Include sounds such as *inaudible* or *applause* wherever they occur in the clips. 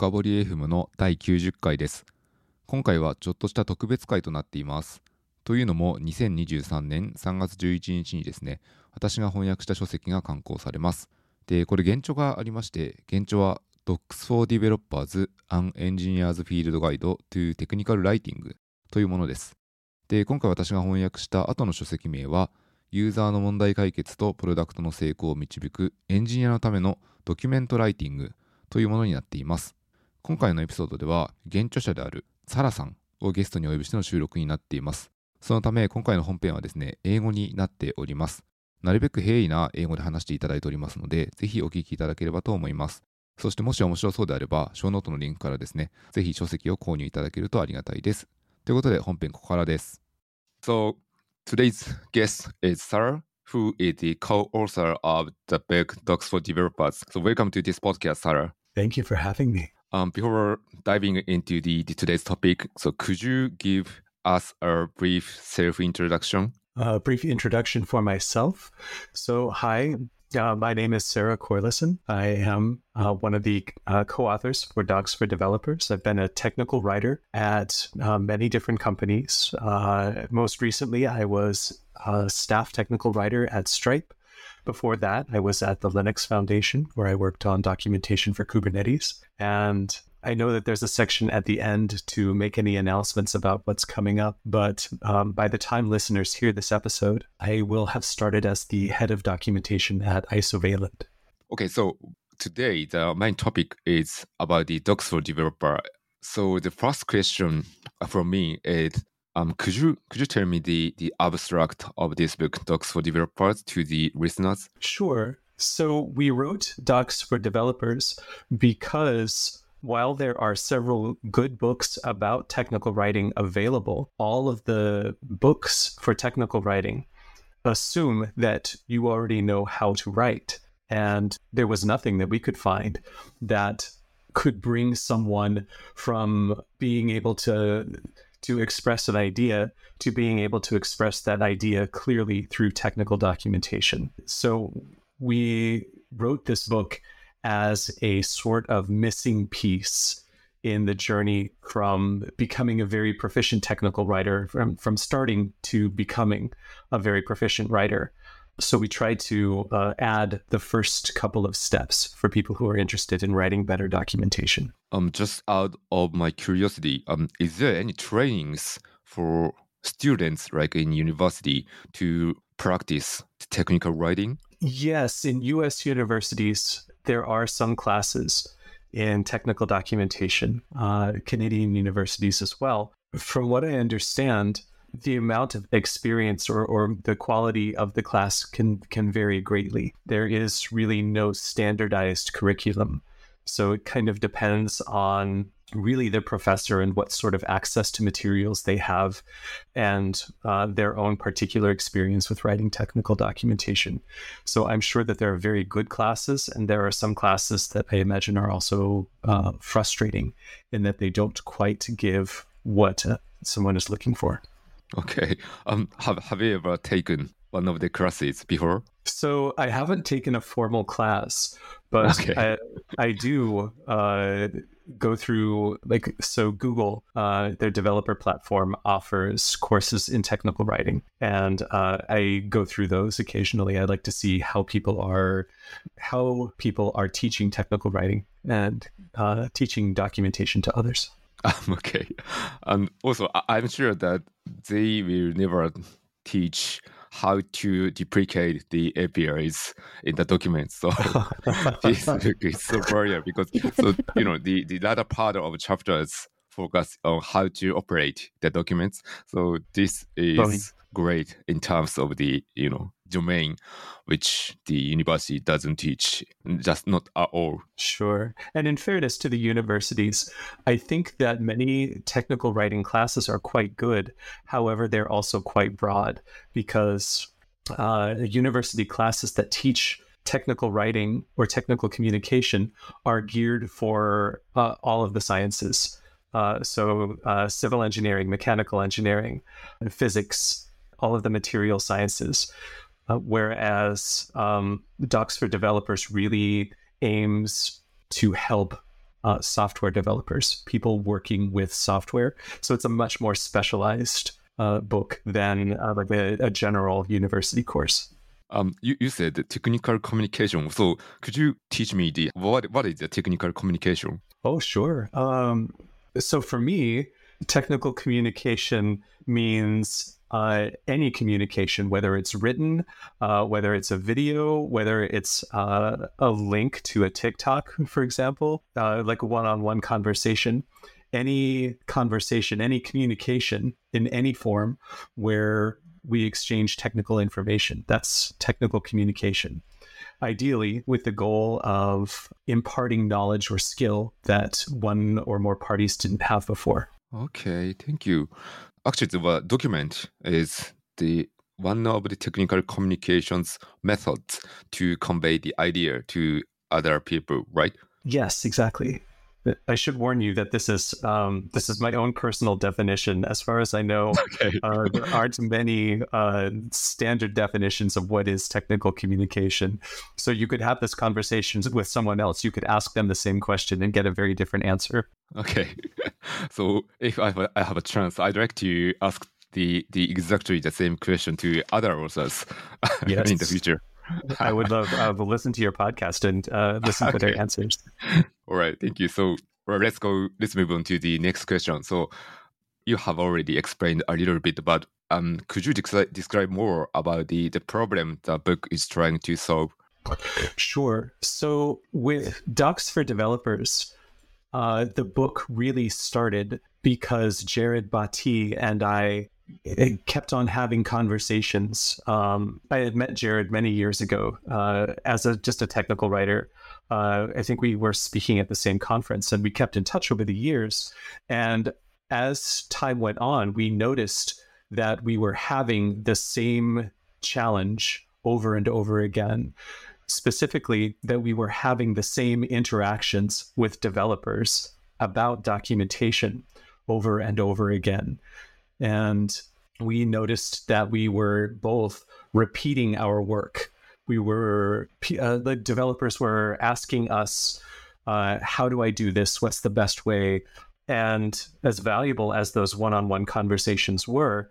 深掘り FM の第90回です。今回はちょっとした特別会となっています。というのも2023年3月11日にですね、私が翻訳した書籍が刊行されます。で、これ原著がありまして、原著は Docs for Developers An Engineer's Field Guide to Technical Writing というものです。で、今回私が翻訳した後の書籍名は、ユーザーの問題解決とプロダクトの成功を導くエンジニアのためのドキュメントライティングというものになっています。今回のエピソードでは、原著者であるサラさんをゲストにお呼びしての収録になっています。そのため、今回の本編はですね、英語になっております。なるべく平易な英語で話していただいておりますので、ぜひお聞きいただければと思います。そしてもし面白そうであれば、ショーノートのリンクからですね、ぜひ書籍を購入いただけるとありがたいです。ということで、本編ここからです。So, today's guest is Sarah, who is the co-author of the book Docs for Developers. So, welcome to this podcast, Sarah. Thank you for having me. Um, before diving into the, the today's topic, so could you give us a brief self-introduction? A brief introduction for myself. So, hi, uh, my name is Sarah Corleissen. I am uh, one of the uh, co authors for Docs for Developers. I've been a technical writer at uh, many different companies. Uh, most recently, I was a staff technical writer at Stripe. Before that, I was at the Linux Foundation where I worked on documentation for Kubernetes. And I know that there's a section at the end to make any announcements about what's coming up, but um, by the time listeners hear this episode, I will have started as the head of documentation at Isovalent. Okay, so today the main topic is about the Docs for Developer. So the first question from me is, um, could you could you tell me the the abstract of this book, Docs for Developers, to the listeners? Sure. So we wrote Docs for Developers because while there are several good books about technical writing available, all of the books for technical writing assume that you already know how to write. And there was nothing that we could find that could bring someone from being able to to express an idea to being able to express that idea clearly through technical documentation. So we wrote this book as a sort of missing piece in the journey from becoming a very proficient technical writer, from, from starting to becoming a very proficient writer. So we tried to uh, add the first couple of steps for people who are interested in writing better documentation. Um, just out of my curiosity, um, is there any trainings for students, like in university, to practice technical writing? Yes, in US universities, there are some classes in technical documentation, uh, Canadian universities as well. From what I understand, the amount of experience or, or the quality of the class can, can vary greatly. There is really no standardized curriculum. So it kind of depends on really the professor and what sort of access to materials they have and uh, their own particular experience with writing technical documentation. So I'm sure that there are very good classes, and there are some classes that I imagine are also uh, frustrating in that they don't quite give what uh, someone is looking for. Okay. Um, have have you ever taken one of the classes before? So I haven't taken a formal class, but Okay. I, I do uh, go through like so Google, uh, their developer platform offers courses in technical writing, and uh, I go through those occasionally. I like to see how people are how people are teaching technical writing and uh, teaching documentation to others. *laughs* Um, okay. And also, I- I'm sure that they will never teach how to duplicate the APIs in the documents. So *laughs* *laughs* this book is so brilliant because so you know the the latter part of chapters focus on how to operate the documents. So this is great in terms of the you know domain which the university doesn't teach, just not at all. Sure. And in fairness to the universities, I think that many technical writing classes are quite good. However, they're also quite broad because uh, university classes that teach technical writing or technical communication are geared for uh, all of the sciences. Uh, so, uh, civil engineering, mechanical engineering, physics, all of the material sciences. Uh, whereas um, Docs for Developers really aims to help uh, software developers, people working with software. So it's a much more specialized uh, book than uh, like a, a, general university course. Um, you, you said technical communication. So could you teach me the what what is the technical communication? Oh, sure. Um, so for me, technical communication means uh, any communication, whether it's written, uh, whether it's a video, whether it's uh, a link to a TikTok, *laughs* for example, uh, like a one on one conversation, any conversation, any communication in any form where we exchange technical information. That's technical communication. Ideally, with the goal of imparting knowledge or skill that one or more parties didn't have before. Okay, thank you. Actually, the document is the one of the technical communications methods to convey the idea to other people, right? Yes, exactly. I should warn you that this is um, this is my own personal definition. As far as I know, *laughs* okay. uh, there aren't many uh, standard definitions of what is technical communication. So you could have this conversation with someone else. You could ask them the same question and get a very different answer. Okay. *laughs* so if I have a, I have a chance, I'd like to ask the the exactly the same question to other authors *laughs* yes. in the future. I would love uh, to listen to your podcast and uh, listen okay. to their answers. All right, thank you. So let's go. Let's move on to the next question. So you have already explained a little bit, but um, could you describe more about the the problem the book is trying to solve? Sure. So with Docs for Developers, uh, the book really started because Jared Bhatti and I kept on having conversations. Um, I had met Jared many years ago uh, as a just a technical writer. Uh, I think we were speaking at the same conference, and we kept in touch over the years. And as time went on, we noticed that we were having the same challenge over and over again. Specifically, that we were having the same interactions with developers about documentation over and over again. And we noticed that we were both repeating our work. We were, uh, the developers were asking us, uh, how do I do this? What's the best way? And as valuable as those one on one conversations were,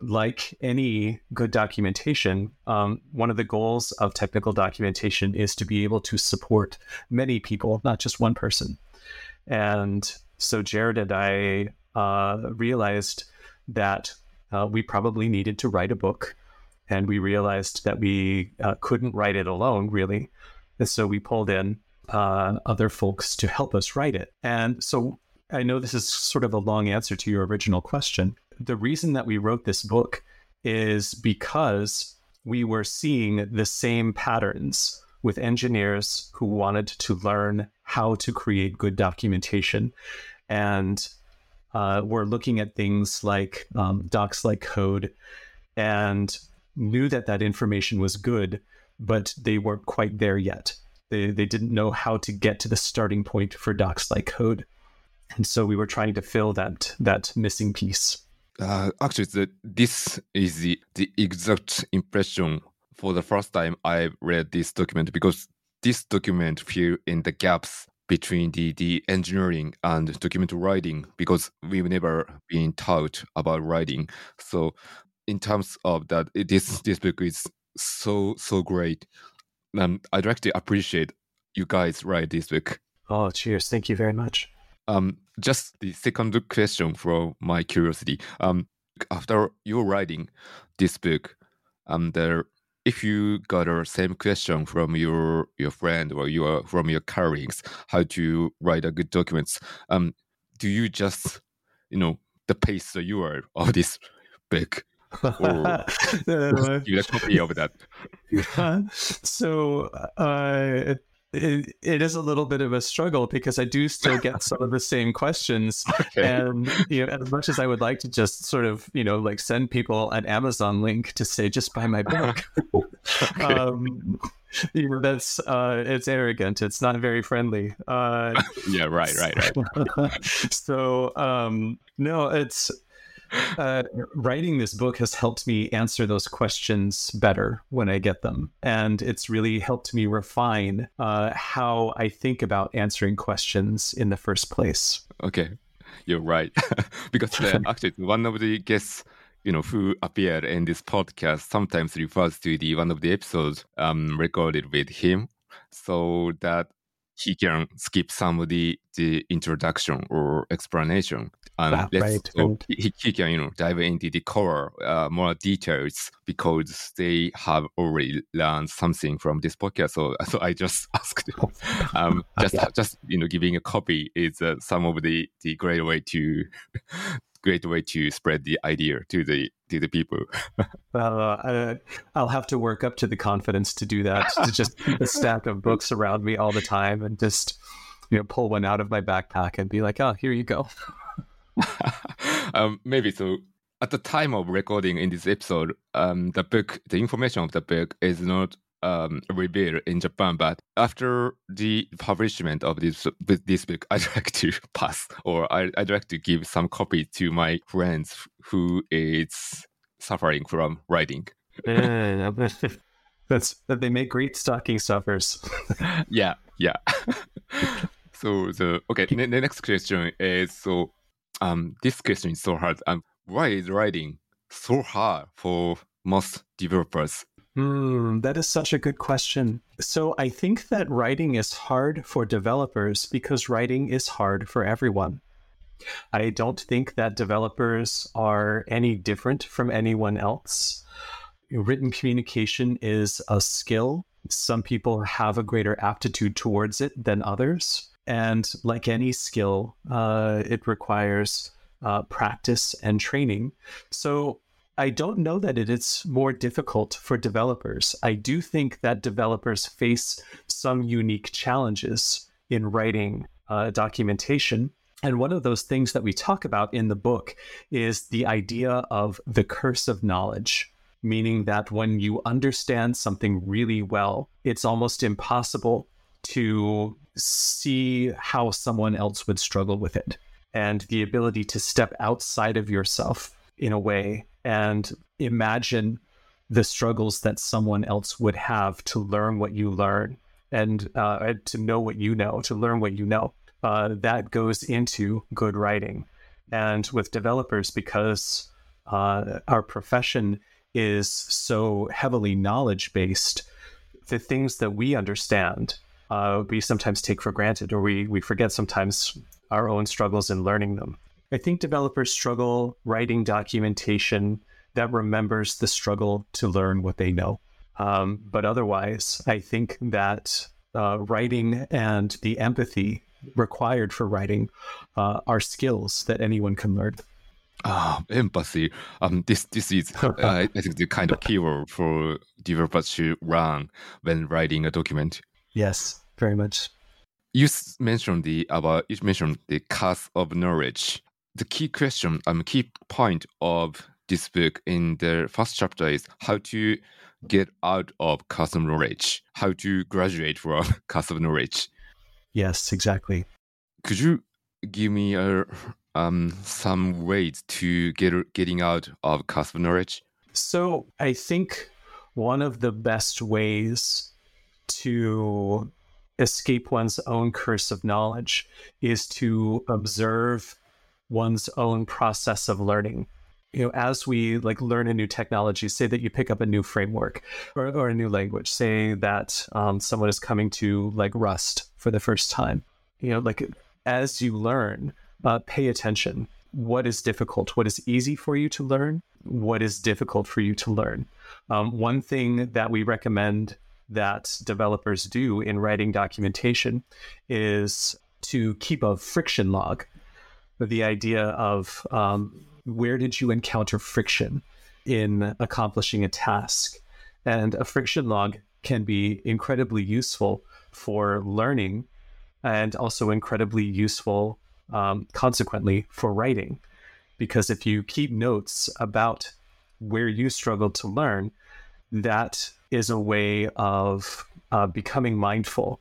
like any good documentation, um, one of the goals of technical documentation is to be able to support many people, not just one person. And so Jared and I uh, realized that uh, we probably needed to write a book. And we realized that we uh, couldn't write it alone, really. And so we pulled in uh, other folks to help us write it. And so I know this is sort of a long answer to your original question. The reason that we wrote this book is because we were seeing the same patterns with engineers who wanted to learn how to create good documentation. And uh, were looking at things like um, docs like code and knew that that information was good, but they weren't quite there yet. They, they didn't know how to get to the starting point for docs like code. And so we were trying to fill that that missing piece. Uh, actually, the, this is the, the exact impression for the first time I read this document because this document fill in the gaps between the, the engineering and document writing because we've never been taught about writing. So in terms of that, this this book is so so great. Um, I'd like to appreciate you guys write this book. Oh, cheers! Thank you very much. Um, just the second question from my curiosity. Um, after you writing this book, um, there if you got a same question from your your friend or your from your colleagues how to write a good documents um do you just you know the pace the URL of this book *laughs* *laughs* you a copy over that *laughs* so uh it, it is a little bit of a struggle because I do still get some of the same questions. Okay. And you know, as much as I would like to just sort of, you know, like send people an Amazon link to say just buy my book. okay. um, you know, that's uh, it's arrogant. It's not very friendly. Uh, yeah, right, right, right. so um, no, it's *laughs* uh, writing this book has helped me answer those questions better when I get them. And it's really helped me refine uh, how I think about answering questions in the first place. Okay, you're right. *laughs* because uh, *laughs* actually, one of the guests you know, who appeared in this podcast sometimes refers to the one of the episodes um, recorded with him, so that he can skip somebody the, the introduction or explanation and Ah, right, right. he, he can you know dive into the core uh, more details because they have already learned something from this podcast so *laughs* so i just *laughs* asked *laughs* um just Yeah. just you know giving a copy is uh, some of the the great way to great way to spread the idea to the to the people *laughs* uh, I'll have to work up to the confidence to do that, to just keep a stack of books around me all the time and just, you know, pull one out of my backpack and be like, oh, here you go. *laughs* um, maybe so. At the time of recording in this episode, um, the book, the information of the book is not um, revealed in Japan. But after the publishment of this this book, *laughs* I'd like to pass, or I, I'd like to give some copy to my friends who is suffering from writing. *laughs* *laughs* That's that they make great stocking stuffers. yeah, yeah. so the okay, the next question is so um this question is so hard. Um, why is writing so hard for most developers? Hmm, that is such a good question. So I think that writing is hard for developers because writing is hard for everyone. I don't think that developers are any different from anyone else. Written communication is a skill. Some people have a greater aptitude towards it than others. And like any skill, uh, it requires uh, practice and training. So I don't know that it is more difficult for developers. I do think that developers face some unique challenges in writing uh, documentation. And one of those things that we talk about in the book is the idea of the curse of knowledge, meaning that when you understand something really well, it's almost impossible to see how someone else would struggle with it. And the ability to step outside of yourself in a way and imagine the struggles that someone else would have to learn what you learn and uh, to know what you know, to learn what you know. Uh, that goes into good writing. And with developers, because uh, our profession is so heavily knowledge based, the things that we understand, uh, we sometimes take for granted or we, we forget sometimes our own struggles in learning them. I think developers struggle writing documentation that remembers the struggle to learn what they know. Um, but otherwise, I think that uh, writing and the empathy required for writing uh, are skills that anyone can learn. Ah, empathy. Um, this this is *laughs* uh, I think the kind of keyword for developers to run when writing a document. Yes, very much. You mentioned the about you mentioned the curse of knowledge. The key question, um, key point of this book in the first chapter is how to get out of curse of knowledge, how to graduate from *laughs* curse of knowledge. Yes, exactly. Could you give me a um some ways to get getting out of curse of knowledge? So I think one of the best ways to escape one's own curse of knowledge is to observe one's own process of learning. You know, as we like learn a new technology, say that you pick up a new framework or, or a new language, say that um, someone is coming to like Rust for the first time. You know, like as you learn, uh, pay attention. What is difficult? What is easy for you to learn? What is difficult for you to learn? Um, one thing that we recommend that developers do in writing documentation is to keep a friction log. The idea of um, where did you encounter friction in accomplishing a task? And a friction log can be incredibly useful for learning and also incredibly useful, um, consequently, for writing. Because if you keep notes about where you struggled to learn, that is a way of uh, becoming mindful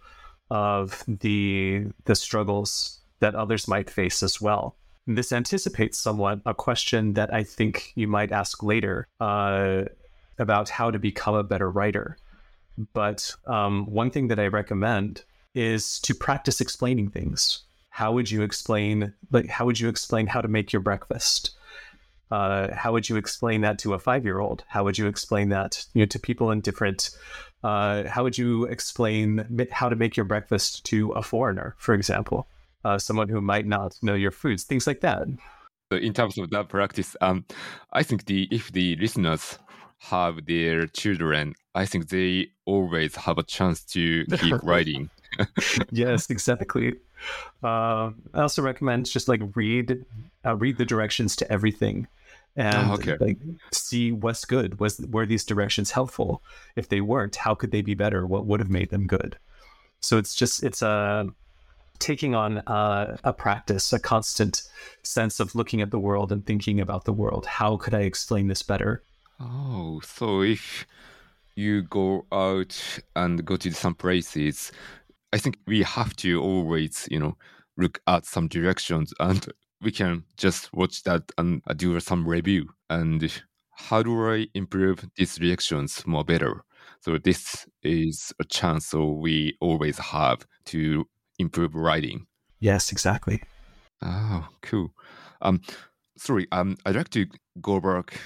of the the struggles that others might face as well. This anticipates somewhat a question that I think you might ask later uh, about how to become a better writer. But um, one thing that I recommend is to practice explaining things. How would you explain, like, how would you explain how to make your breakfast? Uh, how would you explain that to a five-year-old? How would you explain that you know, to people in different? Uh, how would you explain how to make your breakfast to a foreigner, for example, uh, someone who might not know your foods, things like that. So in terms of that practice, um, I think the if the listeners have their children, I think they always have a chance to *laughs* keep writing. *laughs* yes, exactly. Uh, I also recommend just like read uh, read the directions to everything, and oh, okay. like see what's good. Was were these directions helpful? If they weren't, how could they be better? What would have made them good? So it's just it's a taking on uh, a practice, a constant sense of looking at the world and thinking about the world. How could I explain this better? Oh, so if you go out and go to some places, I think we have to always, you know, look at some directions and we can just watch that and do some review. And how do I improve these reactions more better? So this is a chance so we always have to improve writing. Yes, exactly. Oh, cool. Um, sorry. Um, I'd like to go back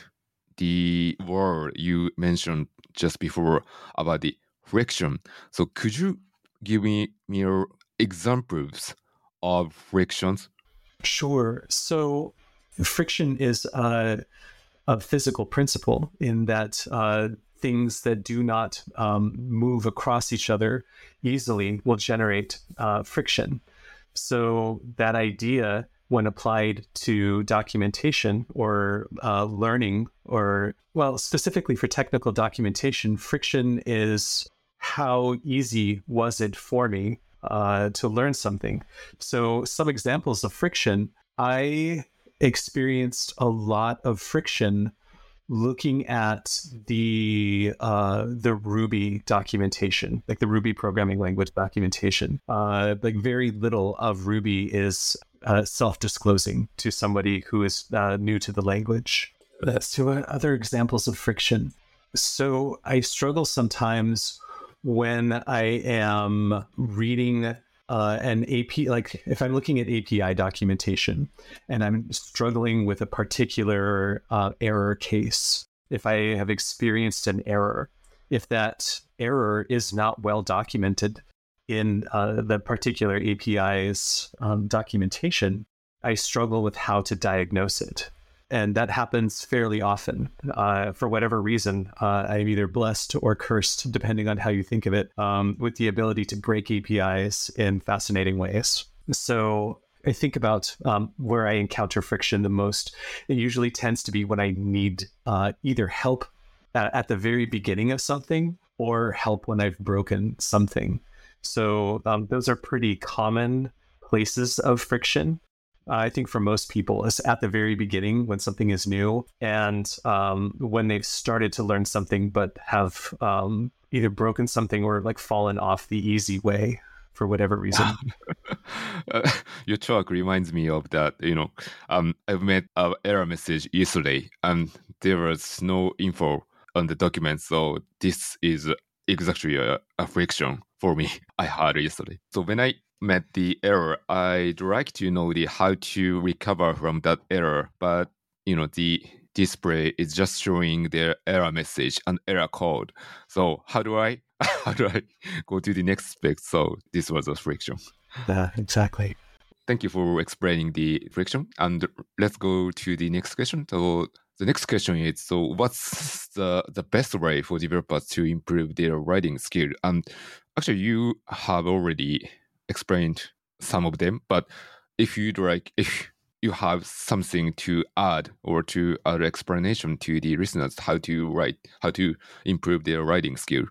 the word you mentioned just before about the friction. So could you give me mere examples of frictions? Sure. So friction is a, a physical principle in that uh, things that do not um, move across each other easily will generate uh, friction. So that idea when applied to documentation or uh, learning, or, well, specifically for technical documentation, friction is how easy was it for me uh, to learn something? So, some examples of friction I experienced a lot of friction looking at the uh, the Ruby documentation, like the Ruby programming language documentation. Uh, like very little of Ruby is uh, self-disclosing to somebody who is uh, new to the language. That's to other examples of friction. So I struggle sometimes when I am reading uh, an AP, like if I'm looking at API documentation and I'm struggling with a particular uh, error case, if I have experienced an error, if that error is not well documented in uh, the particular API's um, documentation, I struggle with how to diagnose it and that happens fairly often. Uh, for whatever reason, uh, I'm either blessed or cursed, depending on how you think of it, um, with the ability to break APIs in fascinating ways. So I think about um, where I encounter friction the most. It usually tends to be when I need uh, either help at, at the very beginning of something or help when I've broken something. So um, those are pretty common places of friction. I think for most people is at the very beginning when something is new and um, when they've started to learn something but have um, either broken something or like fallen off the easy way for whatever reason. *laughs* uh, your talk reminds me of that. You know, um, I've met an error message yesterday and there was no info on the document. So this is exactly a, a friction for me *laughs* I had yesterday. So when I met the error, I'd like to know the how to recover from that error. But you know, the display is just showing the error message and error code. So how do I *laughs* how do I go to the next step? So this was a friction. *laughs* Yeah, exactly. Thank you for explaining the friction. And let's go to the next question. So the next question is so what's the, the best way for developers to improve their writing skill? And actually you have already explained some of them, but if you'd like, if you have something to add or to add explanation to the listeners how to write, how to improve their writing skill,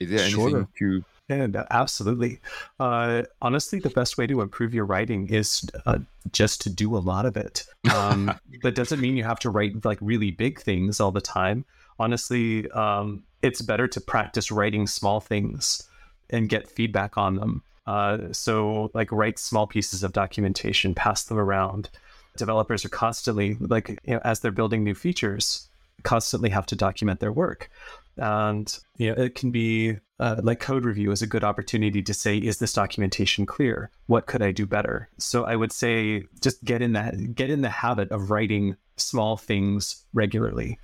is there anything sure. to? Yeah, absolutely. Uh, honestly, the best way to improve your writing is uh, just to do a lot of it. *laughs* Um, that doesn't mean you have to write like really big things all the time. Honestly, um, it's better to practice writing small things and get feedback on them uh, so, like, write small pieces of documentation, pass them around. developers are constantly like you know as they're building new features constantly have to document their work. And you know it can be uh, like code review is a good opportunity to say is this documentation clear? What could i do better? So i would say just get in that get in the habit of writing small things regularly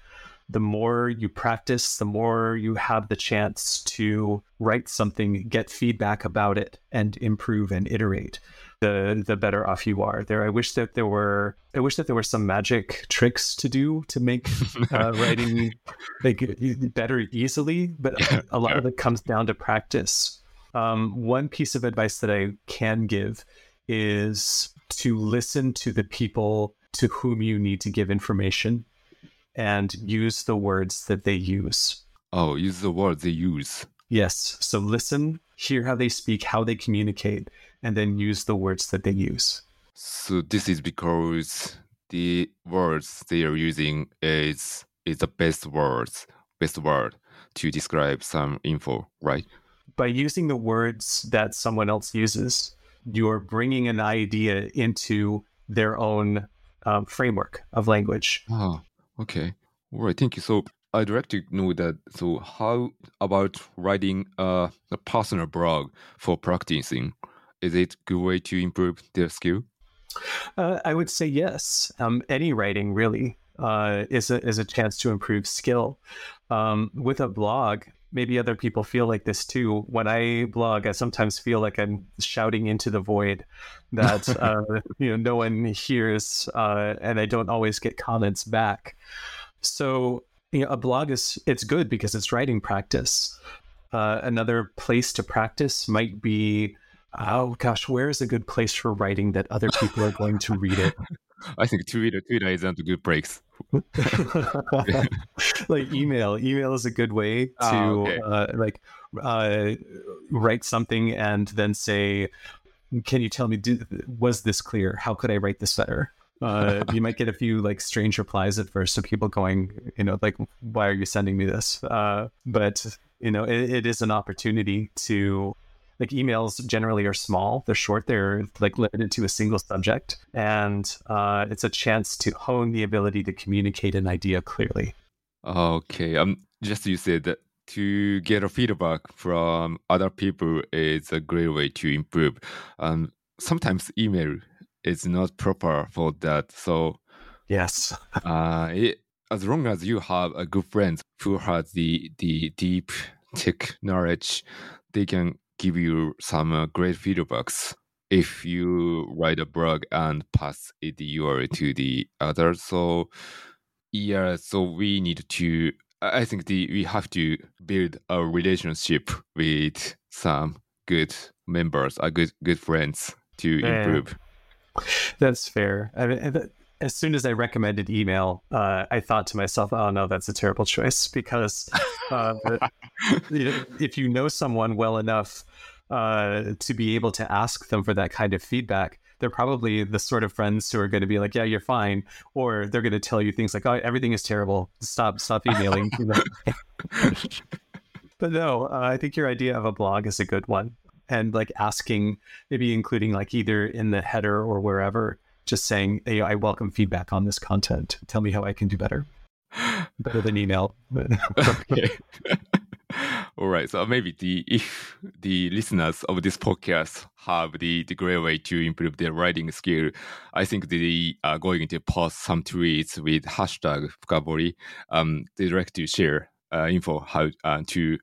the more you practice the more you have the chance to write something get feedback about it and improve and iterate the the better off you are. There, I wish that there were I wish that there were some magic tricks to do to make uh, *laughs* writing like better easily, but a lot of it comes down to practice. Um, one piece of advice that I can give is to listen to the people to whom you need to give information and use the words that they use. Oh, use the words they use. Yes. So listen, hear how they speak, how they communicate, and then use the words that they use. So this is because the words they are using is is the best words, best word to describe some info, right? By using the words that someone else uses, you're bringing an idea into their own um, framework of language. Ah, okay. All right, thank you. So I'd like to know that. So, how about writing a, a personal blog for practicing? is it good way to improve their skill? Uh, I would say yes. Um, any writing really uh, is a is a chance to improve skill. Um, with a blog, maybe other people feel like this too. When I blog, I sometimes feel like I'm shouting into the void that *laughs* uh, you know no one hears, uh, and I don't always get comments back. So you know, a blog is it's good because it's writing practice. Uh, another place to practice might be oh gosh, where is a good place for writing that other people are going to read it? *laughs* *laughs* I think Twitter, Twitter isn't a good place. *laughs* like email, email is a good way to oh, okay. uh, like uh, write something and then say, "Can you tell me was this clear? How could I write this better?" Uh, *laughs* you might get a few like strange replies at first, so people going, you know, like, "Why are you sending me this?" Uh, but you know, it, it is an opportunity to like emails generally are small they're short they're like limited to a single subject and uh, it's a chance to hone the ability to communicate an idea clearly. Okay um just you said that to get a feedback from other people is a great way to improve. Um sometimes email is not proper for that so yes. *laughs* uh it, as long as you have a good friend who has the the deep tech knowledge they can give you some uh, great feedbacks if you write a blog and pass it the URL to the others. So yeah, so we need to. I think the we have to build a relationship with some good members, a good good friends to yeah. improve. That's fair. I mean, as soon as I recommended email, uh, I thought to myself, "Oh no, that's a terrible choice." *laughs* Because uh, if you know someone well enough uh, to be able to ask them for that kind of feedback, they're probably the sort of friends who are going to be like, "Yeah, you're fine," or they're going to tell you things like, "Oh, everything is terrible. Stop, stop emailing." *laughs* but no, uh, I think your idea of a blog is a good one, and like asking, maybe including like either in the header or wherever just saying, hey, I welcome feedback on this content. Tell me how I can do better. *laughs* better than email. okay. *laughs* All right. So maybe the if the listeners of this podcast have the, the great way to improve their writing skill, I think they are going to post some tweets with hashtag Fukabori. Um, like to share uh, info how uh, to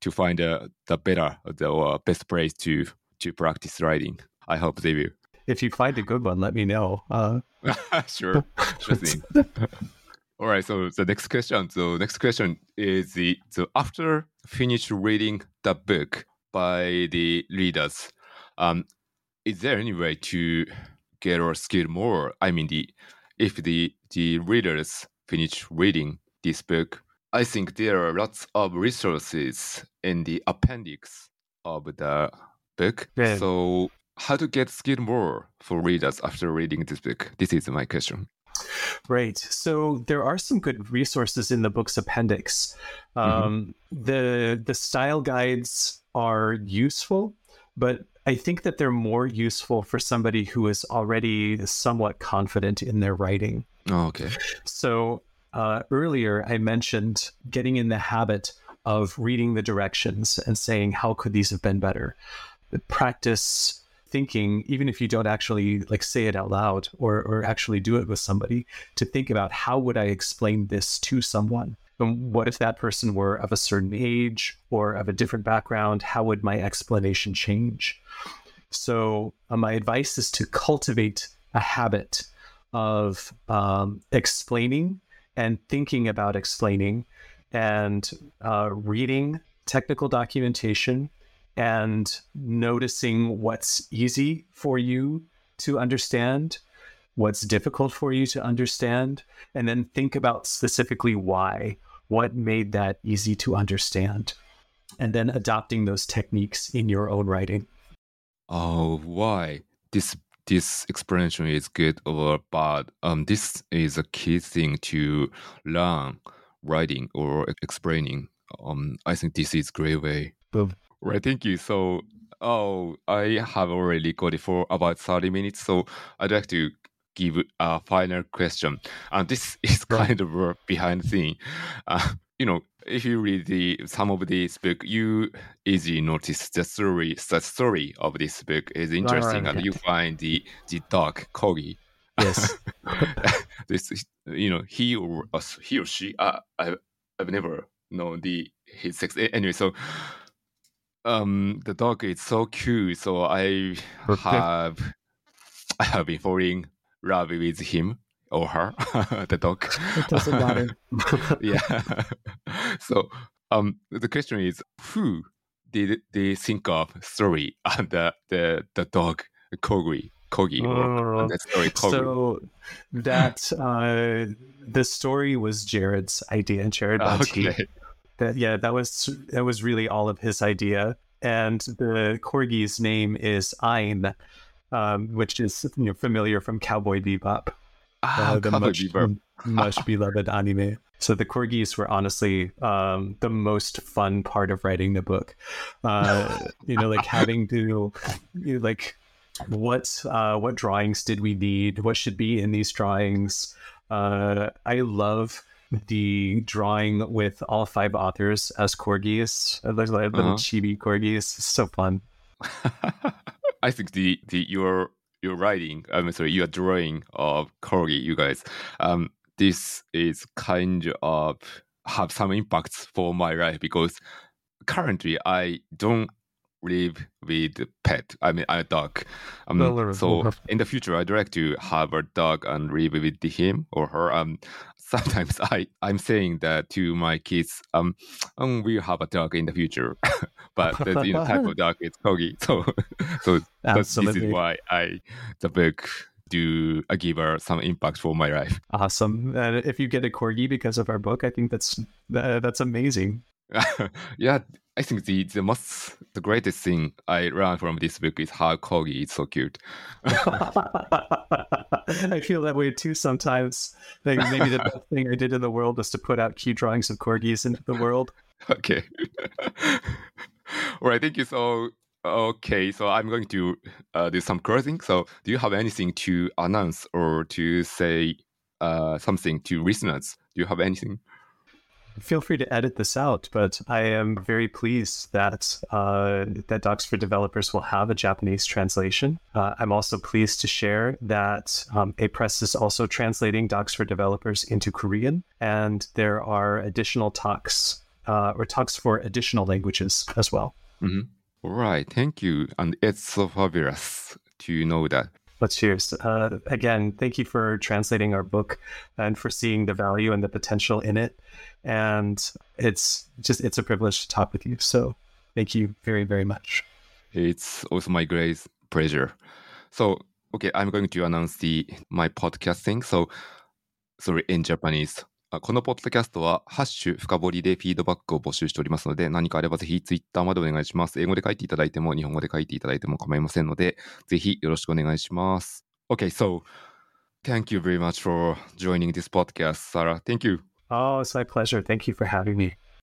to find uh, the better the uh, best place to to practice writing. I hope they will if you find a good one, let me know. Uh, *laughs* sure, sure thing. *laughs* All right. So the next question. So next question is the so after finish reading the book by the readers, um, is there any way to get or skill more? I mean, the if the the readers finish reading this book, I think there are lots of resources in the appendix of the book. Yeah. So how to get skilled more for readers after reading this book? This is my question. Right. So there are some good resources in the book's appendix. Mm-hmm. Um, the the style guides are useful. but I think that they're more useful for somebody who is already somewhat confident in their writing. Oh, okay. So uh, earlier, I mentioned getting in the habit of reading the directions and saying, how could these have been better? Practice thinking, even if you don't actually like say it out loud or, or actually do it with somebody, to think about how would I explain this to someone? And what if that person were of a certain age or of a different background? How would my explanation change? So, uh, my advice is to cultivate a habit of um, explaining and thinking about explaining and uh, reading technical documentation and noticing what's easy for you to understand, what's difficult for you to understand, and then think about specifically why, what made that easy to understand, and then adopting those techniques in your own writing. Oh, why? This this explanation is good or bad. Um, this is a key thing to learn writing or explaining. Um, I think this is great way. Boom. Right, thank you. So, oh, I have already got it for about 30 minutes. So, I'd like to give a final question. And this *laughs* is kind of a behind the scene. Uh, you know, if you read the some of this book, you easily notice the story. The story of this book is interesting, right, and you find the the dog corgi. Yes. *laughs* this, you know, he or uh, he or she. Uh, I I've never known the his sex. Anyway, so um, the dog is so cute. So I have I have been falling love with him or her, *laughs* the dog. It doesn't matter. *laughs* yeah. *laughs* so um, the question is, who did they think of story and the the the dog Kogi Kogi Oh, the story Kogi? So that uh, the story was Jared's idea, and Jared Bhatti. okay. That yeah, that was that was really all of his idea. And the corgi's name is Ein, um, which is you know, familiar from Cowboy Bebop, Ah, uh, the Cowboy much Bebop. much beloved anime. So the corgis were honestly um, the most fun part of writing the book. Uh, *laughs* you know, like having to you know, like what uh, what drawings did we need? What should be in these drawings? Uh, I love the drawing with all five authors as corgis, uh, like little Uh-huh. chibi corgis. It's so fun. *laughs* I think the the your your writing, I'm sorry, your drawing of corgi, you guys, um, this is kind of have some impacts for my life because currently I don't live with a pet. I mean, I'm a dog. Um, Well, so in the future, I'd like to have a dog and live with him or her. Um, sometimes I I'm saying that to my kids. Um, um we'll have a dog in the future, *laughs* but the you know, type of *laughs* dog is corgi. So *laughs* so that's, this is why I the book do uh, give her some impact for my life. awesome. And if you get a corgi because of our book, I think that's uh, that's amazing. yeah, I think the the most the greatest thing I learned from this book is how corgi is so cute. *laughs* I feel that way too sometimes. Like maybe the best thing I did in the world was to put out cute drawings of corgis into the world. *laughs* Okay. *laughs* All right, thank you. So, okay, so I'm going to uh, do some closing. So, do you have anything to announce or to say uh, something to listeners? Do you have anything? Feel free to edit this out, but I am very pleased that uh, that Docs for Developers will have a Japanese translation. Uh, I'm also pleased to share that um, Apress is also translating Docs for Developers into Korean, and there are additional talks uh, or talks for additional languages as well. Mhm. All right, thank you. And it's so fabulous to know that. Let's cheers. Uh, again, thank you for translating our book and for seeing the value and the potential in it. And it's just, it's a privilege to talk with you. So thank you very, very much. It's also my great pleasure. So, okay, I'm going to announce the my podcast thing. So, sorry, in Japanese. このポッドキャストは、ハッシュ深掘りでフィードバックを募集しておりますので、何かあればぜひツイッターまでお願いします。英語で書いていただいても、日本語で書いていただいても構いませんので、ぜひよろしくお願いします。Okay, so, thank you very much for joining this podcast, Sarah. Thank you. Oh, it's my pleasure. Thank you for having me.